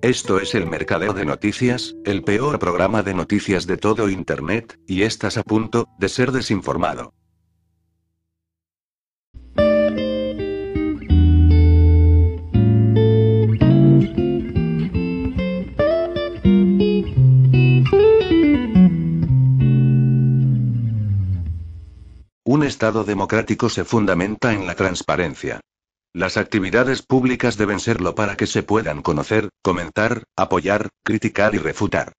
Esto es el Mercadeo de Noticias, el peor programa de noticias de todo Internet, y estás a punto de ser desinformado. Un Estado democrático se fundamenta en la transparencia. Las actividades públicas deben serlo para que se puedan conocer, comentar, apoyar, criticar y refutar.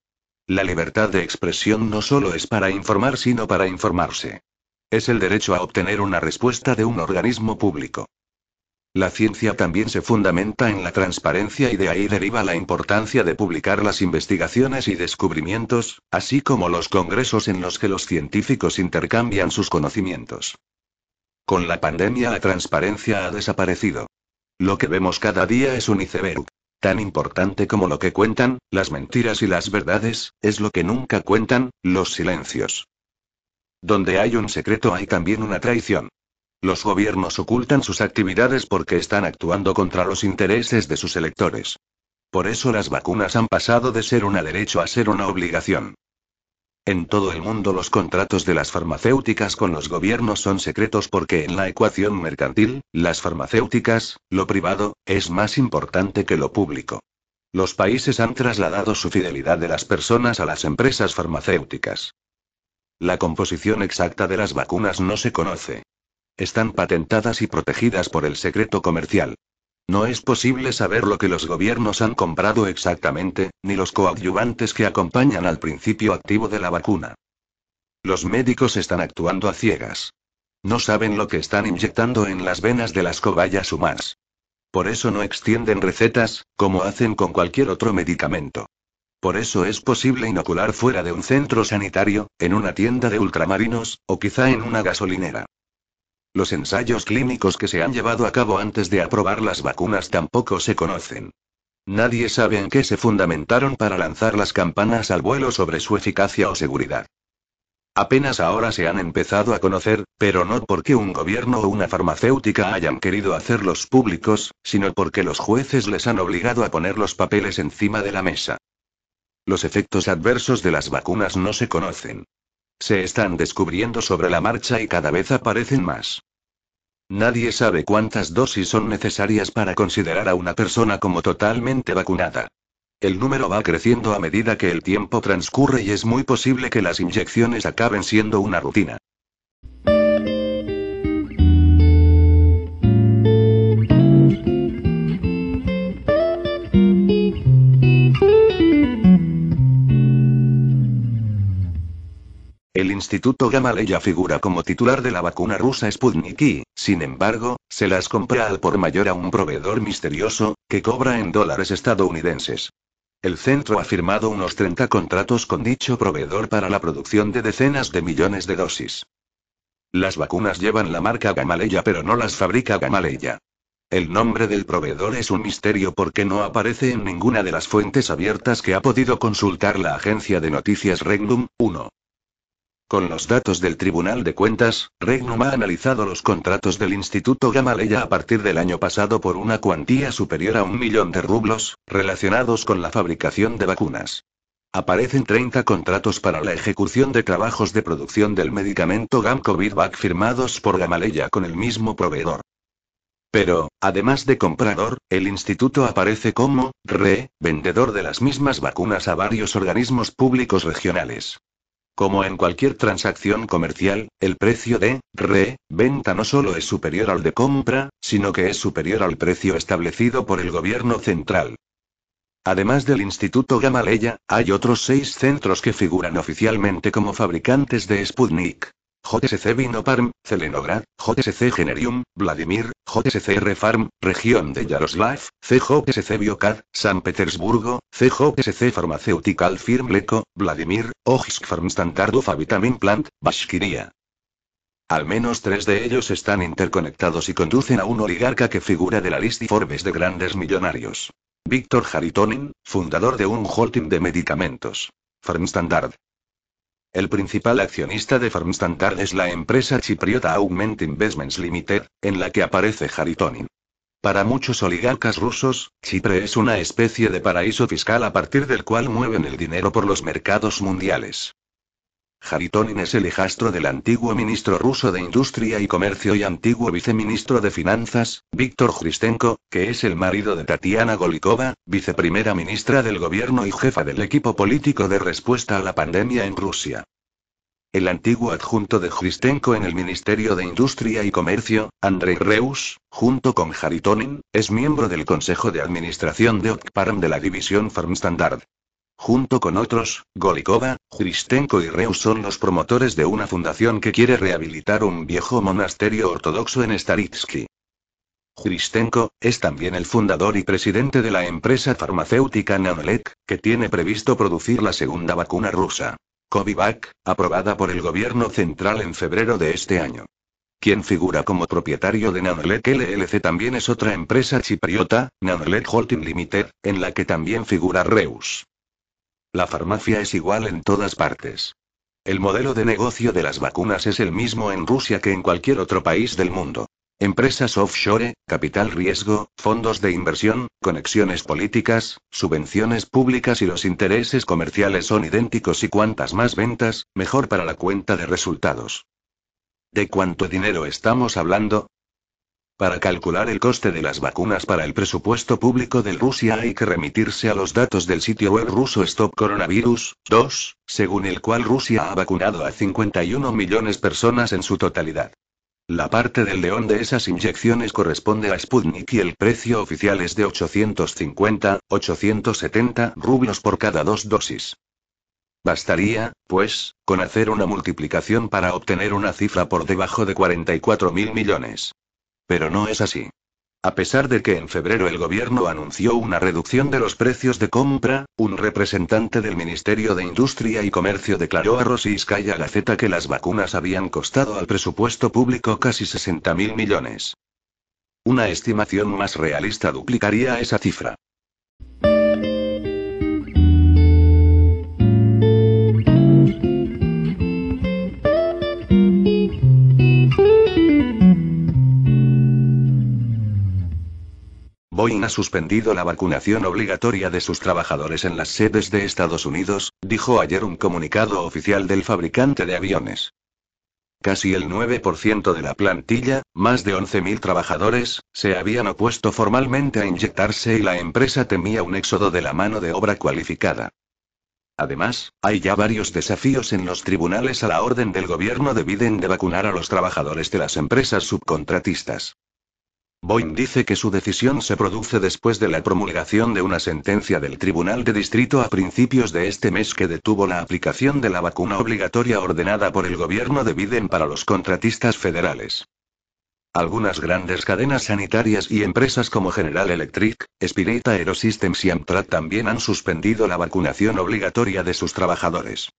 La libertad de expresión no solo es para informar, sino para informarse. Es el derecho a obtener una respuesta de un organismo público. La ciencia también se fundamenta en la transparencia y de ahí deriva la importancia de publicar las investigaciones y descubrimientos, así como los congresos en los que los científicos intercambian sus conocimientos. Con la pandemia la transparencia ha desaparecido. Lo que vemos cada día es un iceberg. Tan importante como lo que cuentan, las mentiras y las verdades, es lo que nunca cuentan, los silencios. Donde hay un secreto hay también una traición. Los gobiernos ocultan sus actividades porque están actuando contra los intereses de sus electores. Por eso las vacunas han pasado de ser una derecho a ser una obligación. En todo el mundo los contratos de las farmacéuticas con los gobiernos son secretos porque en la ecuación mercantil, las farmacéuticas, lo privado, es más importante que lo público. Los países han trasladado su fidelidad de las personas a las empresas farmacéuticas. La composición exacta de las vacunas no se conoce. Están patentadas y protegidas por el secreto comercial. No es posible saber lo que los gobiernos han comprado exactamente, ni los coadyuvantes que acompañan al principio activo de la vacuna. Los médicos están actuando a ciegas. No saben lo que están inyectando en las venas de las cobayas humanas. Por eso no extienden recetas, como hacen con cualquier otro medicamento. Por eso es posible inocular fuera de un centro sanitario, en una tienda de ultramarinos, o quizá en una gasolinera. Los ensayos clínicos que se han llevado a cabo antes de aprobar las vacunas tampoco se conocen. Nadie sabe en qué se fundamentaron para lanzar las campanas al vuelo sobre su eficacia o seguridad. Apenas ahora se han empezado a conocer, pero no porque un gobierno o una farmacéutica hayan querido hacerlos públicos, sino porque los jueces les han obligado a poner los papeles encima de la mesa. Los efectos adversos de las vacunas no se conocen. Se están descubriendo sobre la marcha y cada vez aparecen más. Nadie sabe cuántas dosis son necesarias para considerar a una persona como totalmente vacunada. El número va creciendo a medida que el tiempo transcurre y es muy posible que las inyecciones acaben siendo una rutina. Instituto Gamaleya figura como titular de la vacuna rusa Sputnik y, sin embargo, se las compra al por mayor a un proveedor misterioso, que cobra en dólares estadounidenses. El centro ha firmado unos 30 contratos con dicho proveedor para la producción de decenas de millones de dosis. Las vacunas llevan la marca Gamaleya pero no las fabrica Gamaleya. El nombre del proveedor es un misterio porque no aparece en ninguna de las fuentes abiertas que ha podido consultar la agencia de noticias Regnum 1. Con los datos del Tribunal de Cuentas, Regnum ha analizado los contratos del Instituto Gamaleya a partir del año pasado por una cuantía superior a un millón de rublos, relacionados con la fabricación de vacunas. Aparecen 30 contratos para la ejecución de trabajos de producción del medicamento Gamcovidvac firmados por Gamaleya con el mismo proveedor. Pero, además de comprador, el instituto aparece como, re, vendedor de las mismas vacunas a varios organismos públicos regionales. Como en cualquier transacción comercial, el precio de re-venta no solo es superior al de compra, sino que es superior al precio establecido por el gobierno central. Además del Instituto Gamaleya, hay otros seis centros que figuran oficialmente como fabricantes de Sputnik. JSC Vinoparm, Celenograd, JSC Generium, Vladimir, JSC Refarm, Región de Yaroslav, CJSC Biocad, San Petersburgo, CJSC Pharmaceutical Firm Leco, Vladimir, Ojsk Farm Standard of Vitamin Plant, Bashkiria. Al menos tres de ellos están interconectados y conducen a un oligarca que figura de la lista Forbes de grandes millonarios. Víctor Haritonin, fundador de un holding de medicamentos. Farmstandard. El principal accionista de Farmstandard es la empresa chipriota Augment Investments Limited, en la que aparece Haritonin. Para muchos oligarcas rusos, Chipre es una especie de paraíso fiscal a partir del cual mueven el dinero por los mercados mundiales. Haritonin es el hijastro del antiguo ministro ruso de Industria y Comercio y antiguo viceministro de Finanzas, Víctor Khristenko, que es el marido de Tatiana Golikova, viceprimera ministra del gobierno y jefa del equipo político de respuesta a la pandemia en Rusia. El antiguo adjunto de Khristenko en el Ministerio de Industria y Comercio, Andrei Reus, junto con Haritonin, es miembro del Consejo de Administración de Okparam de la división Farmstandard. Junto con otros, Golikova, Kristenko y Reus son los promotores de una fundación que quiere rehabilitar un viejo monasterio ortodoxo en Staritsky. Kristenko es también el fundador y presidente de la empresa farmacéutica Nanolek, que tiene previsto producir la segunda vacuna rusa. Covivac, aprobada por el gobierno central en febrero de este año. Quien figura como propietario de Nanolek LLC también es otra empresa chipriota, Nanolek Holding Limited, en la que también figura Reus. La farmacia es igual en todas partes. El modelo de negocio de las vacunas es el mismo en Rusia que en cualquier otro país del mundo. Empresas offshore, capital riesgo, fondos de inversión, conexiones políticas, subvenciones públicas y los intereses comerciales son idénticos y cuantas más ventas, mejor para la cuenta de resultados. ¿De cuánto dinero estamos hablando? Para calcular el coste de las vacunas para el presupuesto público de Rusia hay que remitirse a los datos del sitio web ruso Stop Coronavirus 2, según el cual Rusia ha vacunado a 51 millones de personas en su totalidad. La parte del león de esas inyecciones corresponde a Sputnik y el precio oficial es de 850, 870 rublos por cada dos dosis. Bastaría, pues, con hacer una multiplicación para obtener una cifra por debajo de 44 mil millones. Pero no es así. A pesar de que en febrero el gobierno anunció una reducción de los precios de compra, un representante del Ministerio de Industria y Comercio declaró a Rossiyskaya Gaceta que las vacunas habían costado al presupuesto público casi 60 mil millones. Una estimación más realista duplicaría esa cifra. Boeing ha suspendido la vacunación obligatoria de sus trabajadores en las sedes de Estados Unidos, dijo ayer un comunicado oficial del fabricante de aviones. Casi el 9% de la plantilla, más de 11.000 trabajadores, se habían opuesto formalmente a inyectarse y la empresa temía un éxodo de la mano de obra cualificada. Además, hay ya varios desafíos en los tribunales a la orden del gobierno de Biden de vacunar a los trabajadores de las empresas subcontratistas. Boeing dice que su decisión se produce después de la promulgación de una sentencia del Tribunal de Distrito a principios de este mes que detuvo la aplicación de la vacuna obligatoria ordenada por el gobierno de Biden para los contratistas federales. Algunas grandes cadenas sanitarias y empresas como General Electric, Spirit Aerosystems y Amtrak también han suspendido la vacunación obligatoria de sus trabajadores.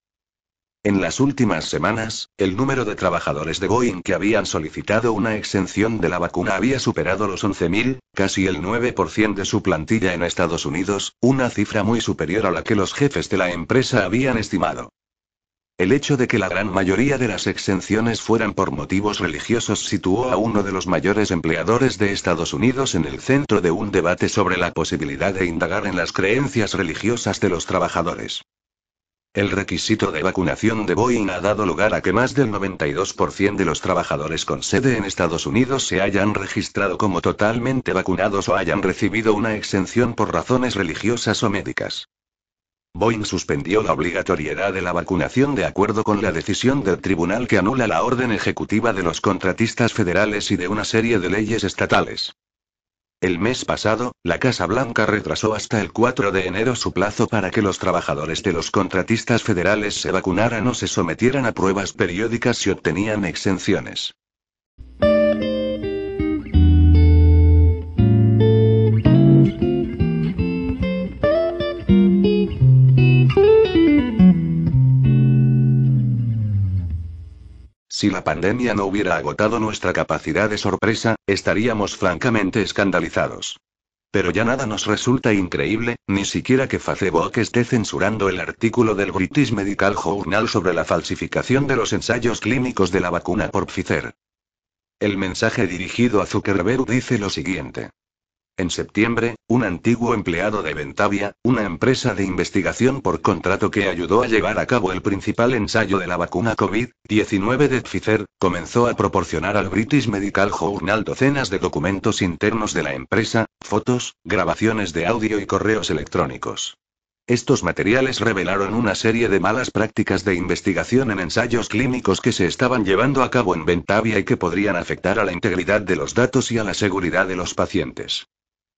En las últimas semanas, el número de trabajadores de Boeing que habían solicitado una exención de la vacuna había superado los 11.000, casi el 9% de su plantilla en Estados Unidos, una cifra muy superior a la que los jefes de la empresa habían estimado. El hecho de que la gran mayoría de las exenciones fueran por motivos religiosos situó a uno de los mayores empleadores de Estados Unidos en el centro de un debate sobre la posibilidad de indagar en las creencias religiosas de los trabajadores. El requisito de vacunación de Boeing ha dado lugar a que más del 92% de los trabajadores con sede en Estados Unidos se hayan registrado como totalmente vacunados o hayan recibido una exención por razones religiosas o médicas. Boeing suspendió la obligatoriedad de la vacunación de acuerdo con la decisión del tribunal que anula la orden ejecutiva de los contratistas federales y de una serie de leyes estatales. El mes pasado, la Casa Blanca retrasó hasta el 4 de enero su plazo para que los trabajadores de los contratistas federales se vacunaran o se sometieran a pruebas periódicas y obtenían exenciones. Si la pandemia no hubiera agotado nuestra capacidad de sorpresa, estaríamos francamente escandalizados. Pero ya nada nos resulta increíble, ni siquiera que Facebook esté censurando el artículo del British Medical Journal sobre la falsificación de los ensayos clínicos de la vacuna por Pfizer. El mensaje dirigido a Zuckerberg dice lo siguiente. En septiembre, un antiguo empleado de Ventavia, una empresa de investigación por contrato que ayudó a llevar a cabo el principal ensayo de la vacuna COVID-19 de Pfizer, comenzó a proporcionar al British Medical Journal docenas de documentos internos de la empresa, fotos, grabaciones de audio y correos electrónicos. Estos materiales revelaron una serie de malas prácticas de investigación en ensayos clínicos que se estaban llevando a cabo en Ventavia y que podrían afectar a la integridad de los datos y a la seguridad de los pacientes.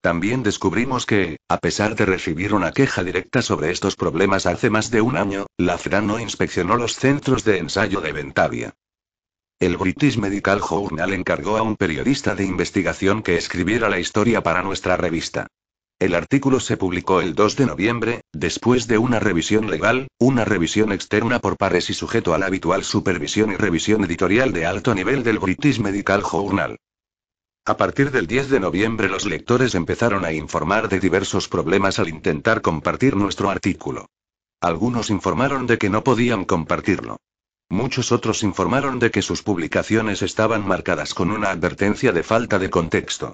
También descubrimos que, a pesar de recibir una queja directa sobre estos problemas hace más de un año, la FRA no inspeccionó los centros de ensayo de Ventavia. El British Medical Journal encargó a un periodista de investigación que escribiera la historia para nuestra revista. El artículo se publicó el 2 de noviembre, después de una revisión legal, una revisión externa por pares y sujeto a la habitual supervisión y revisión editorial de alto nivel del British Medical Journal. A partir del 10 de noviembre los lectores empezaron a informar de diversos problemas al intentar compartir nuestro artículo. Algunos informaron de que no podían compartirlo. Muchos otros informaron de que sus publicaciones estaban marcadas con una advertencia de falta de contexto.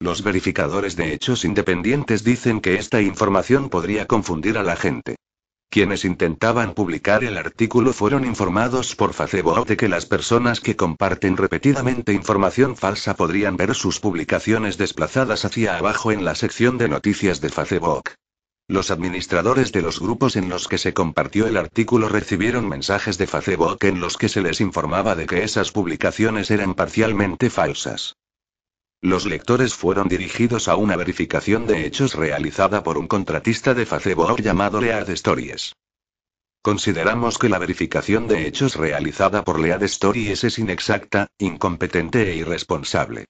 Los verificadores de hechos independientes dicen que esta información podría confundir a la gente. Quienes intentaban publicar el artículo fueron informados por Facebook de que las personas que comparten repetidamente información falsa podrían ver sus publicaciones desplazadas hacia abajo en la sección de noticias de Facebook. Los administradores de los grupos en los que se compartió el artículo recibieron mensajes de Facebook en los que se les informaba de que esas publicaciones eran parcialmente falsas. Los lectores fueron dirigidos a una verificación de hechos realizada por un contratista de Facebook llamado Lead Stories. Consideramos que la verificación de hechos realizada por Lead Stories es inexacta, incompetente e irresponsable.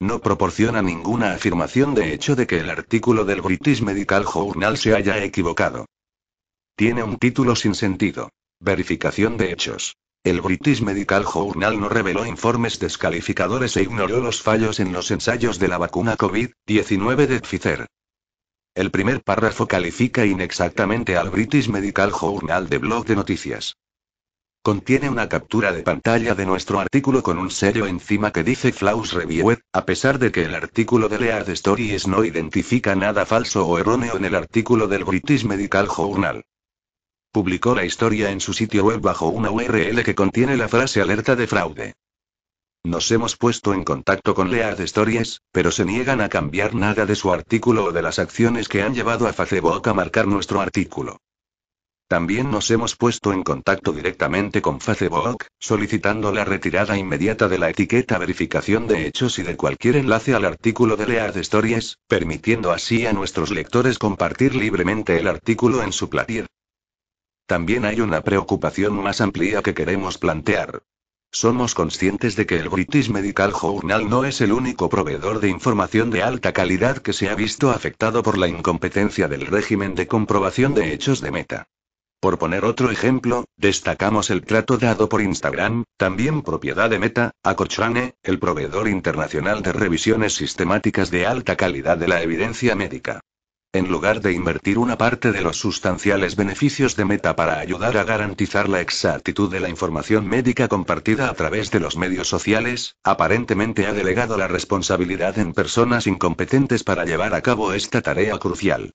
No proporciona ninguna afirmación de hecho de que el artículo del British Medical Journal se haya equivocado. Tiene un título sin sentido. Verificación de hechos. El British Medical Journal no reveló informes descalificadores e ignoró los fallos en los ensayos de la vacuna COVID-19 de Pfizer. El primer párrafo califica inexactamente al British Medical Journal de blog de noticias. Contiene una captura de pantalla de nuestro artículo con un sello encima que dice Flaws Reviewed, a pesar de que el artículo de Lead Stories no identifica nada falso o erróneo en el artículo del British Medical Journal. Publicó la historia en su sitio web bajo una URL que contiene la frase alerta de fraude. Nos hemos puesto en contacto con Lead Stories, pero se niegan a cambiar nada de su artículo o de las acciones que han llevado a Facebook a marcar nuestro artículo. También nos hemos puesto en contacto directamente con Facebook, solicitando la retirada inmediata de la etiqueta verificación de hechos y de cualquier enlace al artículo de Lead Stories, permitiendo así a nuestros lectores compartir libremente el artículo en su platir. También hay una preocupación más amplia que queremos plantear. Somos conscientes de que el British Medical Journal no es el único proveedor de información de alta calidad que se ha visto afectado por la incompetencia del régimen de comprobación de hechos de Meta. Por poner otro ejemplo, destacamos el trato dado por Instagram, también propiedad de Meta, a Cochrane, el proveedor internacional de revisiones sistemáticas de alta calidad de la evidencia médica. En lugar de invertir una parte de los sustanciales beneficios de Meta para ayudar a garantizar la exactitud de la información médica compartida a través de los medios sociales, aparentemente ha delegado la responsabilidad en personas incompetentes para llevar a cabo esta tarea crucial.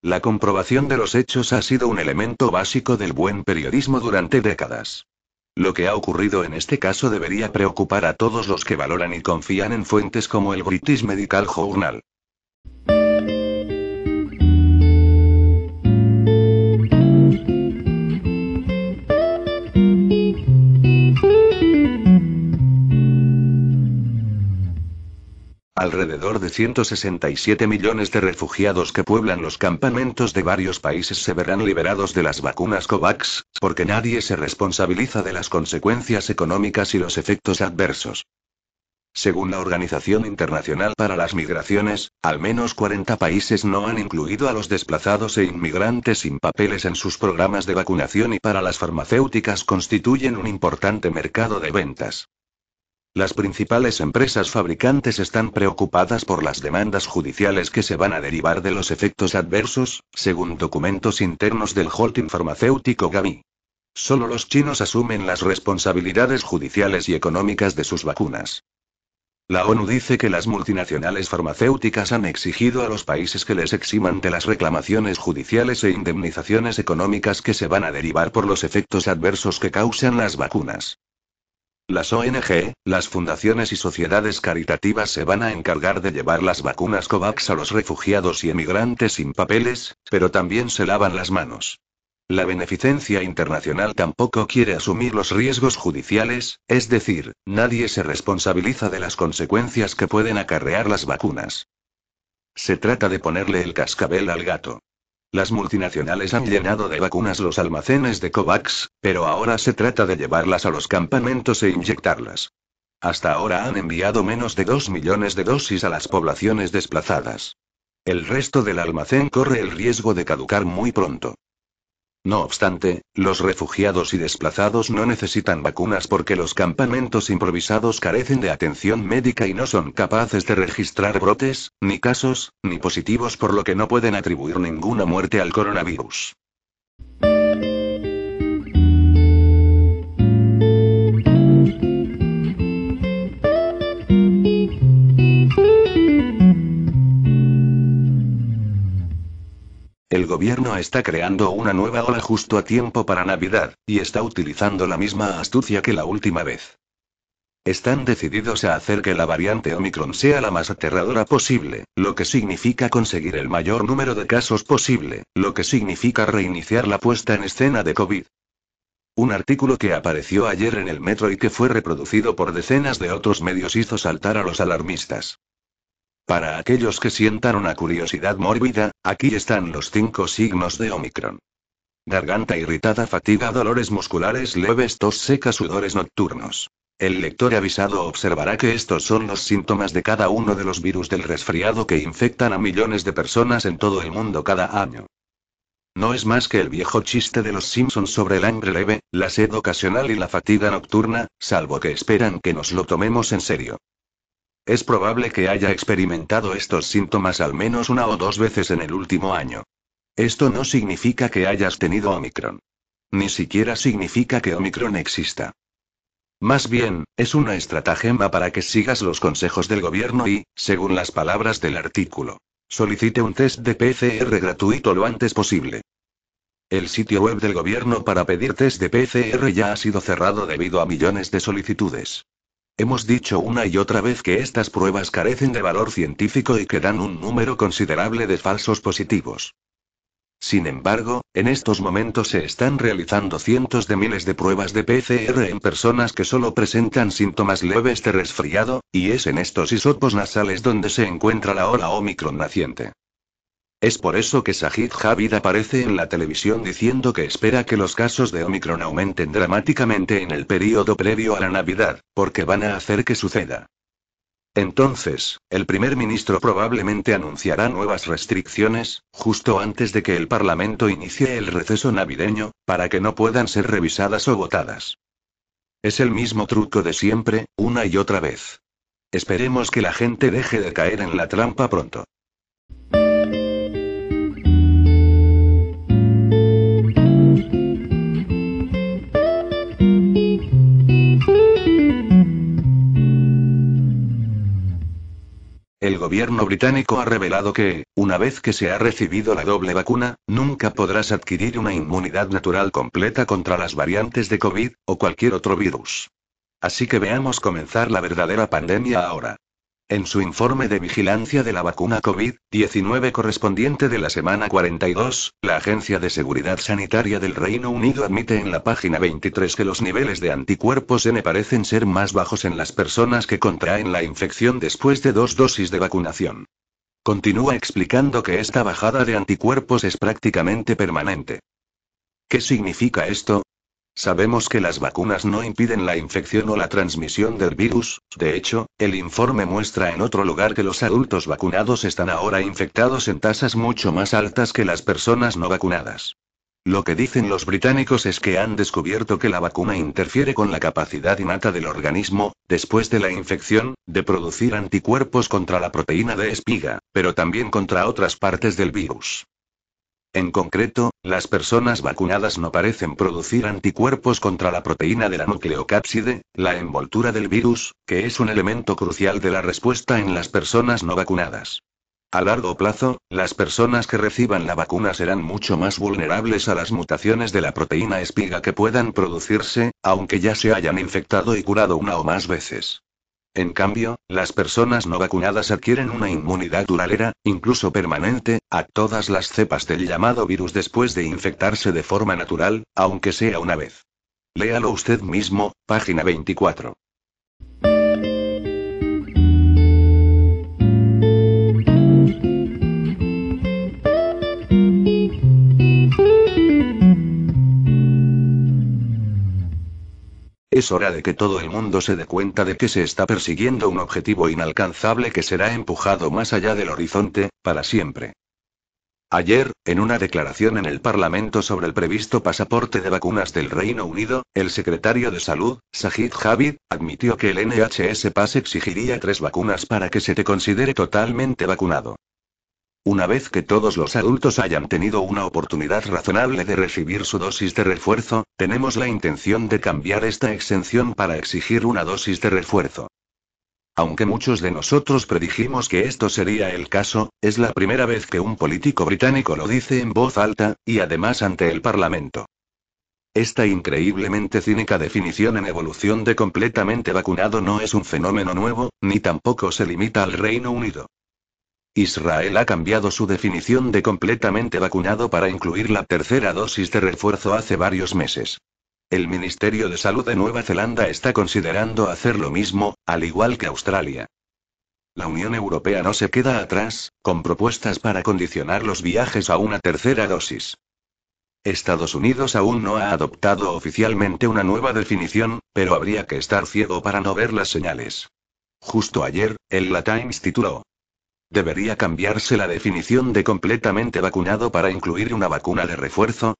La comprobación de los hechos ha sido un elemento básico del buen periodismo durante décadas. Lo que ha ocurrido en este caso debería preocupar a todos los que valoran y confían en fuentes como el British Medical Journal. Alrededor de 167 millones de refugiados que pueblan los campamentos de varios países se verán liberados de las vacunas COVAX, porque nadie se responsabiliza de las consecuencias económicas y los efectos adversos. Según la Organización Internacional para las Migraciones, al menos 40 países no han incluido a los desplazados e inmigrantes sin papeles en sus programas de vacunación y para las farmacéuticas constituyen un importante mercado de ventas. Las principales empresas fabricantes están preocupadas por las demandas judiciales que se van a derivar de los efectos adversos, según documentos internos del holding farmacéutico Gavi. Solo los chinos asumen las responsabilidades judiciales y económicas de sus vacunas. La ONU dice que las multinacionales farmacéuticas han exigido a los países que les eximan de las reclamaciones judiciales e indemnizaciones económicas que se van a derivar por los efectos adversos que causan las vacunas. Las ONG, las fundaciones y sociedades caritativas se van a encargar de llevar las vacunas COVAX a los refugiados y emigrantes sin papeles, pero también se lavan las manos. La beneficencia internacional tampoco quiere asumir los riesgos judiciales, es decir, nadie se responsabiliza de las consecuencias que pueden acarrear las vacunas. Se trata de ponerle el cascabel al gato. Las multinacionales han llenado de vacunas los almacenes de COVAX, pero ahora se trata de llevarlas a los campamentos e inyectarlas. Hasta ahora han enviado menos de 2 millones de dosis a las poblaciones desplazadas. El resto del almacén corre el riesgo de caducar muy pronto. No obstante, los refugiados y desplazados no necesitan vacunas porque los campamentos improvisados carecen de atención médica y no son capaces de registrar brotes, ni casos, ni positivos por lo que no pueden atribuir ninguna muerte al coronavirus. El gobierno está creando una nueva ola justo a tiempo para Navidad, y está utilizando la misma astucia que la última vez. Están decididos a hacer que la variante Omicron sea la más aterradora posible, lo que significa conseguir el mayor número de casos posible, lo que significa reiniciar la puesta en escena de COVID. Un artículo que apareció ayer en el metro y que fue reproducido por decenas de otros medios hizo saltar a los alarmistas. Para aquellos que sientan una curiosidad mórbida, aquí están los cinco signos de Omicron. Garganta irritada, fatiga, dolores musculares leves, tos seca, sudores nocturnos. El lector avisado observará que estos son los síntomas de cada uno de los virus del resfriado que infectan a millones de personas en todo el mundo cada año. No es más que el viejo chiste de los Simpsons sobre el hambre leve, la sed ocasional y la fatiga nocturna, salvo que esperan que nos lo tomemos en serio. Es probable que haya experimentado estos síntomas al menos una o dos veces en el último año. Esto no significa que hayas tenido Omicron. Ni siquiera significa que Omicron exista. Más bien, es una estratagema para que sigas los consejos del gobierno y, según las palabras del artículo, solicite un test de PCR gratuito lo antes posible. El sitio web del gobierno para pedir test de PCR ya ha sido cerrado debido a millones de solicitudes. Hemos dicho una y otra vez que estas pruebas carecen de valor científico y que dan un número considerable de falsos positivos. Sin embargo, en estos momentos se están realizando cientos de miles de pruebas de PCR en personas que solo presentan síntomas leves de resfriado, y es en estos hisopos nasales donde se encuentra la ola Omicron naciente. Es por eso que Sajid Javid aparece en la televisión diciendo que espera que los casos de Omicron aumenten dramáticamente en el periodo previo a la Navidad, porque van a hacer que suceda. Entonces, el primer ministro probablemente anunciará nuevas restricciones, justo antes de que el Parlamento inicie el receso navideño, para que no puedan ser revisadas o votadas. Es el mismo truco de siempre, una y otra vez. Esperemos que la gente deje de caer en la trampa pronto. El gobierno británico ha revelado que, una vez que se ha recibido la doble vacuna, nunca podrás adquirir una inmunidad natural completa contra las variantes de COVID, o cualquier otro virus. Así que veamos comenzar la verdadera pandemia ahora. En su informe de vigilancia de la vacuna COVID-19 correspondiente de la semana 42, la Agencia de Seguridad Sanitaria del Reino Unido admite en la página 23 que los niveles de anticuerpos N parecen ser más bajos en las personas que contraen la infección después de dos dosis de vacunación. Continúa explicando que esta bajada de anticuerpos es prácticamente permanente. ¿Qué significa esto? Sabemos que las vacunas no impiden la infección o la transmisión del virus, de hecho, el informe muestra en otro lugar que los adultos vacunados están ahora infectados en tasas mucho más altas que las personas no vacunadas. Lo que dicen los británicos es que han descubierto que la vacuna interfiere con la capacidad innata del organismo, después de la infección, de producir anticuerpos contra la proteína de espiga, pero también contra otras partes del virus. En concreto, las personas vacunadas no parecen producir anticuerpos contra la proteína de la nucleocápside, la envoltura del virus, que es un elemento crucial de la respuesta en las personas no vacunadas. A largo plazo, las personas que reciban la vacuna serán mucho más vulnerables a las mutaciones de la proteína espiga que puedan producirse, aunque ya se hayan infectado y curado una o más veces. En cambio, las personas no vacunadas adquieren una inmunidad duradera, incluso permanente, a todas las cepas del llamado virus después de infectarse de forma natural, aunque sea una vez. Léalo usted mismo, página 24. Es hora de que todo el mundo se dé cuenta de que se está persiguiendo un objetivo inalcanzable que será empujado más allá del horizonte, para siempre. Ayer, en una declaración en el Parlamento sobre el previsto pasaporte de vacunas del Reino Unido, el secretario de Salud, Sajid Javid, admitió que el NHS Pass exigiría tres vacunas para que se te considere totalmente vacunado. Una vez que todos los adultos hayan tenido una oportunidad razonable de recibir su dosis de refuerzo, tenemos la intención de cambiar esta exención para exigir una dosis de refuerzo. Aunque muchos de nosotros predijimos que esto sería el caso, es la primera vez que un político británico lo dice en voz alta, y además ante el Parlamento. Esta increíblemente cínica definición en evolución de completamente vacunado no es un fenómeno nuevo, ni tampoco se limita al Reino Unido. Israel ha cambiado su definición de completamente vacunado para incluir la tercera dosis de refuerzo hace varios meses. El Ministerio de Salud de Nueva Zelanda está considerando hacer lo mismo, al igual que Australia. La Unión Europea no se queda atrás, con propuestas para condicionar los viajes a una tercera dosis. Estados Unidos aún no ha adoptado oficialmente una nueva definición, pero habría que estar ciego para no ver las señales. Justo ayer, el La Times tituló, ¿Debería cambiarse la definición de completamente vacunado para incluir una vacuna de refuerzo?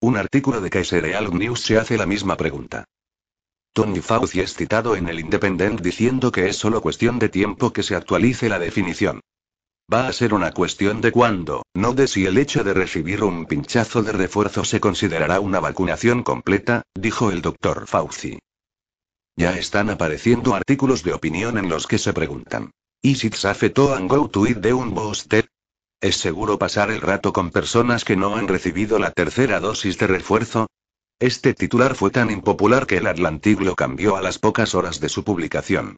Un artículo de Kaiser News se hace la misma pregunta. Tony Fauci es citado en el Independent diciendo que es solo cuestión de tiempo que se actualice la definición. Va a ser una cuestión de cuándo, no de si el hecho de recibir un pinchazo de refuerzo se considerará una vacunación completa, dijo el doctor Fauci. Ya están apareciendo artículos de opinión en los que se preguntan. Is it safe to and go to it de un booster? ¿Es seguro pasar el rato con personas que no han recibido la tercera dosis de refuerzo? Este titular fue tan impopular que el Atlantic lo cambió a las pocas horas de su publicación.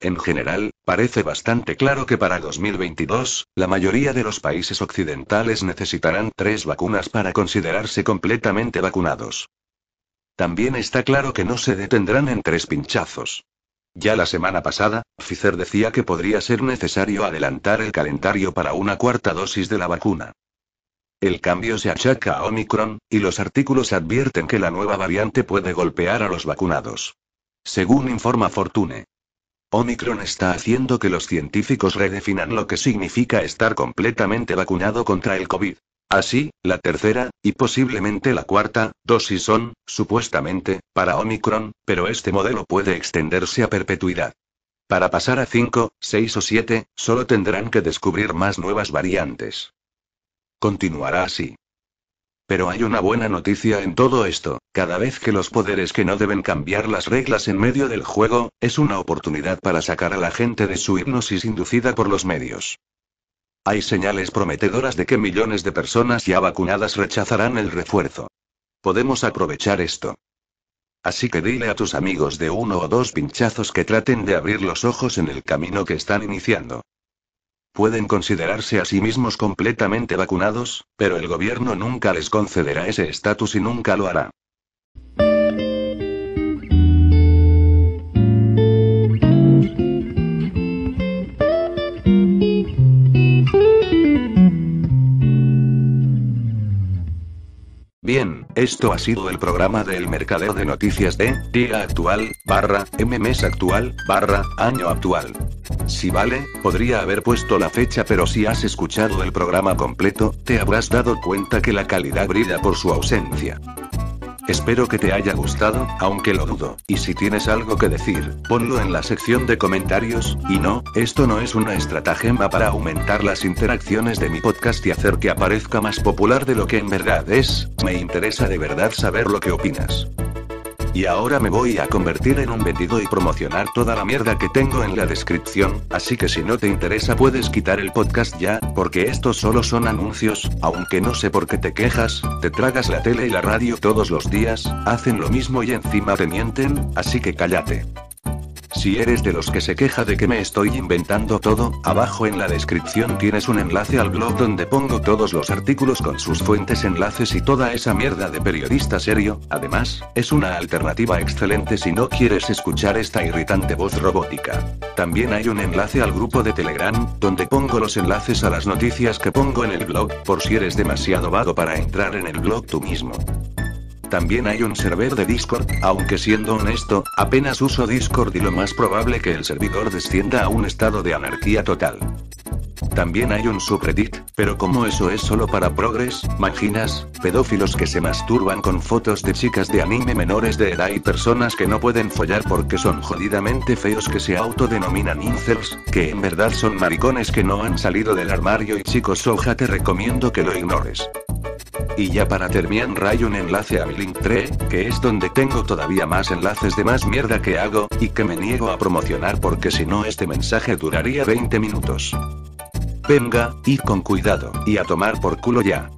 En general, parece bastante claro que para 2022, la mayoría de los países occidentales necesitarán tres vacunas para considerarse completamente vacunados. También está claro que no se detendrán en tres pinchazos. Ya la semana pasada, Pfizer decía que podría ser necesario adelantar el calendario para una cuarta dosis de la vacuna. El cambio se achaca a Omicron, y los artículos advierten que la nueva variante puede golpear a los vacunados. Según informa Fortune. Omicron está haciendo que los científicos redefinan lo que significa estar completamente vacunado contra el COVID. Así, la tercera, y posiblemente la cuarta, dosis son, supuestamente, para Omicron, pero este modelo puede extenderse a perpetuidad. Para pasar a 5, 6 o 7, solo tendrán que descubrir más nuevas variantes. Continuará así. Pero hay una buena noticia en todo esto, cada vez que los poderes que no deben cambiar las reglas en medio del juego, es una oportunidad para sacar a la gente de su hipnosis inducida por los medios. Hay señales prometedoras de que millones de personas ya vacunadas rechazarán el refuerzo. Podemos aprovechar esto. Así que dile a tus amigos de uno o dos pinchazos que traten de abrir los ojos en el camino que están iniciando. Pueden considerarse a sí mismos completamente vacunados, pero el gobierno nunca les concederá ese estatus y nunca lo hará. Esto ha sido el programa del mercadeo de noticias de día actual, barra, mes actual, barra, año actual. Si vale, podría haber puesto la fecha pero si has escuchado el programa completo, te habrás dado cuenta que la calidad brilla por su ausencia. Espero que te haya gustado, aunque lo dudo, y si tienes algo que decir, ponlo en la sección de comentarios, y no, esto no es una estratagema para aumentar las interacciones de mi podcast y hacer que aparezca más popular de lo que en verdad es, me interesa de verdad saber lo que opinas. Y ahora me voy a convertir en un vendido y promocionar toda la mierda que tengo en la descripción, así que si no te interesa puedes quitar el podcast ya, porque estos solo son anuncios, aunque no sé por qué te quejas, te tragas la tele y la radio todos los días, hacen lo mismo y encima te mienten, así que cállate. Si eres de los que se queja de que me estoy inventando todo, abajo en la descripción tienes un enlace al blog donde pongo todos los artículos con sus fuentes, enlaces y toda esa mierda de periodista serio. Además, es una alternativa excelente si no quieres escuchar esta irritante voz robótica. También hay un enlace al grupo de Telegram, donde pongo los enlaces a las noticias que pongo en el blog, por si eres demasiado vago para entrar en el blog tú mismo. También hay un server de Discord, aunque siendo honesto, apenas uso Discord y lo más probable que el servidor descienda a un estado de anarquía total. También hay un subreddit, pero como eso es solo para progres, maginas, pedófilos que se masturban con fotos de chicas de anime menores de edad y personas que no pueden follar porque son jodidamente feos que se autodenominan incels, que en verdad son maricones que no han salido del armario y chicos soja te recomiendo que lo ignores. Y ya para terminar hay un enlace a mi Linktree, que es donde tengo todavía más enlaces de más mierda que hago, y que me niego a promocionar porque si no este mensaje duraría 20 minutos. Venga, y con cuidado, y a tomar por culo ya.